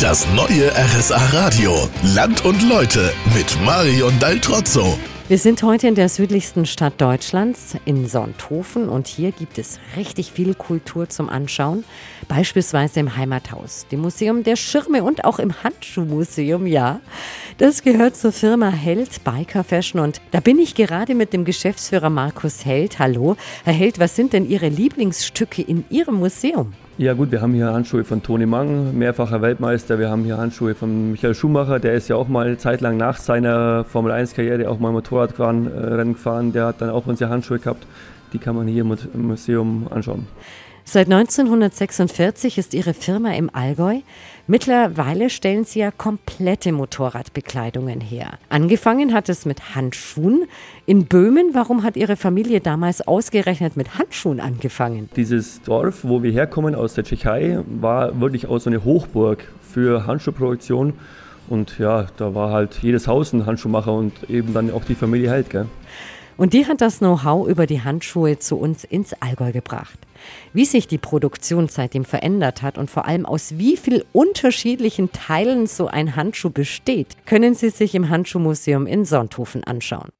Das neue RSA Radio. Land und Leute mit Marion Daltrozzo. Wir sind heute in der südlichsten Stadt Deutschlands, in Sonthofen, und hier gibt es richtig viel Kultur zum Anschauen. Beispielsweise im Heimathaus, dem Museum der Schirme und auch im Handschuhmuseum, ja. Das gehört zur Firma Held Biker Fashion und da bin ich gerade mit dem Geschäftsführer Markus Held. Hallo. Herr Held, was sind denn Ihre Lieblingsstücke in Ihrem Museum? Ja gut, wir haben hier Handschuhe von Toni Mang, mehrfacher Weltmeister. Wir haben hier Handschuhe von Michael Schumacher, der ist ja auch mal zeitlang nach seiner Formel 1 Karriere auch mal Motorradrennen äh, gefahren. Der hat dann auch unsere Handschuhe gehabt. Die kann man hier im Museum anschauen. Seit 1946 ist Ihre Firma im Allgäu. Mittlerweile stellen Sie ja komplette Motorradbekleidungen her. Angefangen hat es mit Handschuhen. In Böhmen, warum hat Ihre Familie damals ausgerechnet mit Handschuhen angefangen? Dieses Dorf, wo wir herkommen aus der Tschechei, war wirklich auch so eine Hochburg für Handschuhproduktion. Und ja, da war halt jedes Haus ein Handschuhmacher und eben dann auch die Familie Held. Gell? Und die hat das Know-how über die Handschuhe zu uns ins Allgäu gebracht. Wie sich die Produktion seitdem verändert hat und vor allem aus wie vielen unterschiedlichen Teilen so ein Handschuh besteht, können Sie sich im Handschuhmuseum in Sonthofen anschauen.